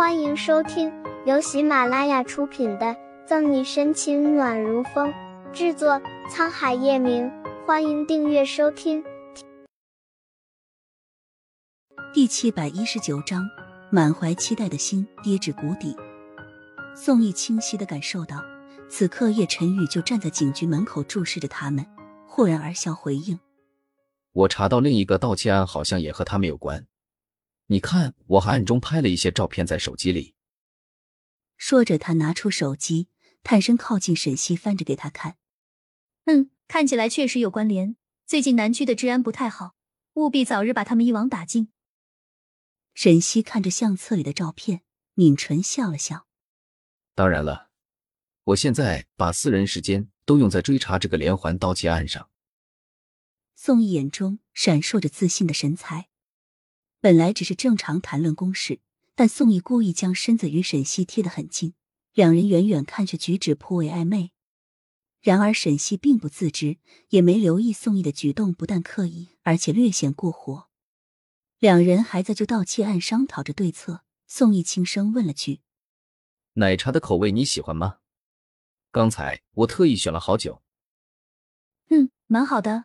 欢迎收听由喜马拉雅出品的《赠你深情暖如风》，制作沧海夜明。欢迎订阅收听。第七百一十九章，满怀期待的心跌至谷底。宋毅清晰的感受到，此刻叶晨宇就站在警局门口注视着他们，豁然而笑回应：“我查到另一个盗窃案好像也和他们有关。”你看，我还暗中拍了一些照片在手机里。说着，他拿出手机，探身靠近沈西，翻着给他看。嗯，看起来确实有关联。最近南区的治安不太好，务必早日把他们一网打尽。沈西看着相册里的照片，抿唇笑了笑。当然了，我现在把私人时间都用在追查这个连环盗窃案上。宋毅眼中闪烁着自信的神采。本来只是正常谈论公事，但宋毅故意将身子与沈西贴得很近，两人远远看去举止颇为暧昧。然而沈西并不自知，也没留意宋毅的举动不但刻意，而且略显过火。两人还在就盗窃案商讨着对策。宋毅轻声问了句：“奶茶的口味你喜欢吗？刚才我特意选了好久。”“嗯，蛮好的。”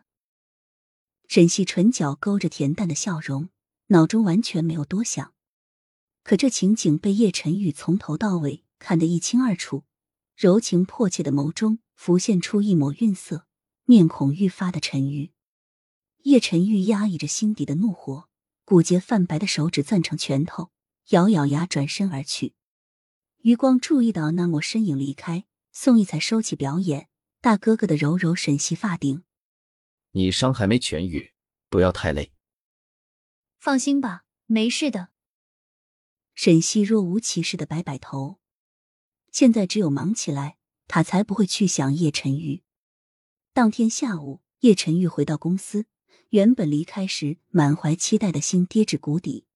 沈西唇角勾着恬淡的笑容。脑中完全没有多想，可这情景被叶晨玉从头到尾看得一清二楚，柔情迫切的眸中浮现出一抹晕色，面孔愈发的沉郁。叶晨玉压抑着心底的怒火，骨节泛白的手指攥成拳头，咬咬牙转身而去。余光注意到那抹身影离开，宋毅才收起表演，大哥哥的柔柔沈西发顶：“你伤还没痊愈，不要太累。”放心吧，没事的。沈西若无其事的摆摆头，现在只有忙起来，他才不会去想叶晨玉。当天下午，叶晨玉回到公司，原本离开时满怀期待的心跌至谷底。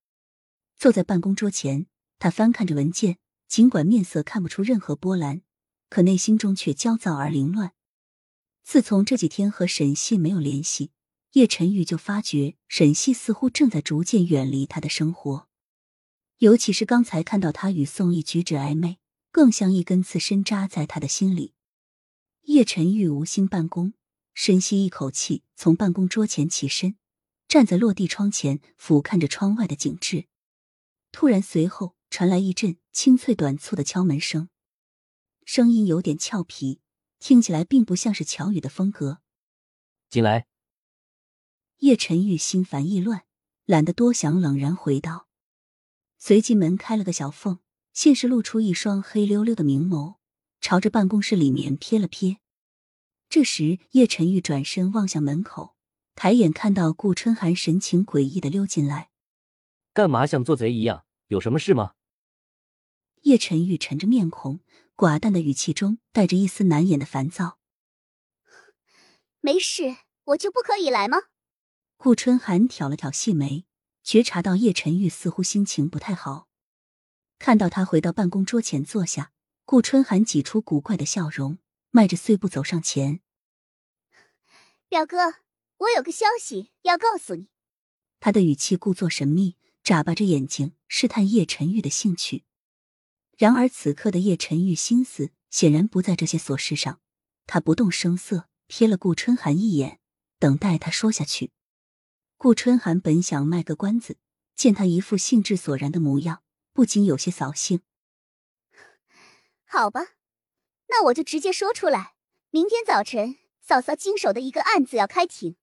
坐在办公桌前，他翻看着文件，尽管面色看不出任何波澜，可内心中却焦躁而凌乱。自从这几天和沈西没有联系。叶晨玉就发觉沈西似乎正在逐渐远离他的生活，尤其是刚才看到他与宋毅举止暧昧，更像一根刺深扎在他的心里。叶晨玉无心办公，深吸一口气，从办公桌前起身，站在落地窗前俯瞰着窗外的景致。突然，随后传来一阵清脆短促的敲门声，声音有点俏皮，听起来并不像是乔宇的风格。进来。叶晨玉心烦意乱，懒得多想，冷然回道。随即门开了个小缝，现实露出一双黑溜溜的明眸，朝着办公室里面瞥了瞥。这时，叶晨玉转身望向门口，抬眼看到顾春寒神情诡异的溜进来。干嘛像做贼一样？有什么事吗？叶晨玉沉着面孔，寡淡的语气中带着一丝难掩的烦躁。没事，我就不可以来吗？顾春寒挑了挑细眉，觉察到叶晨玉似乎心情不太好。看到他回到办公桌前坐下，顾春寒挤出古怪的笑容，迈着碎步走上前：“表哥，我有个消息要告诉你。”他的语气故作神秘，眨巴着眼睛试探叶晨玉的兴趣。然而此刻的叶晨玉心思显然不在这些琐事上，他不动声色瞥了顾春寒一眼，等待他说下去。顾春寒本想卖个关子，见他一副兴致索然的模样，不禁有些扫兴。好吧，那我就直接说出来。明天早晨，嫂嫂经手的一个案子要开庭，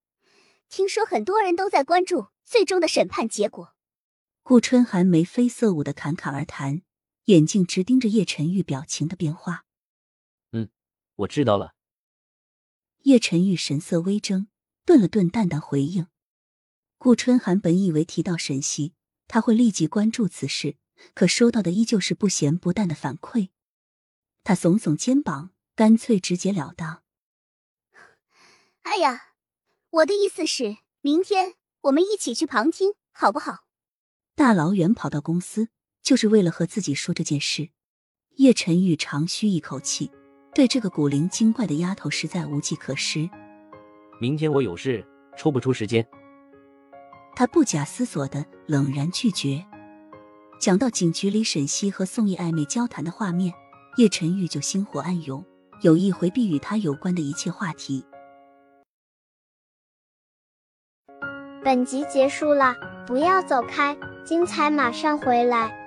听说很多人都在关注最终的审判结果。顾春寒眉飞色舞的侃侃而谈，眼睛直盯着叶晨玉表情的变化。嗯，我知道了。叶晨玉神色微怔，顿了顿，淡淡回应。顾春寒本以为提到沈西，他会立即关注此事，可收到的依旧是不咸不淡的反馈。他耸耸肩膀，干脆直截了当：“哎呀，我的意思是，明天我们一起去旁听，好不好？”大老远跑到公司，就是为了和自己说这件事。叶晨玉长吁一口气，对这个古灵精怪的丫头实在无计可施。明天我有事，抽不出时间。他不假思索的冷然拒绝。讲到警局里沈西和宋毅暧昧交谈的画面，叶晨玉就心火暗涌，有意回避与他有关的一切话题。本集结束了，不要走开，精彩马上回来。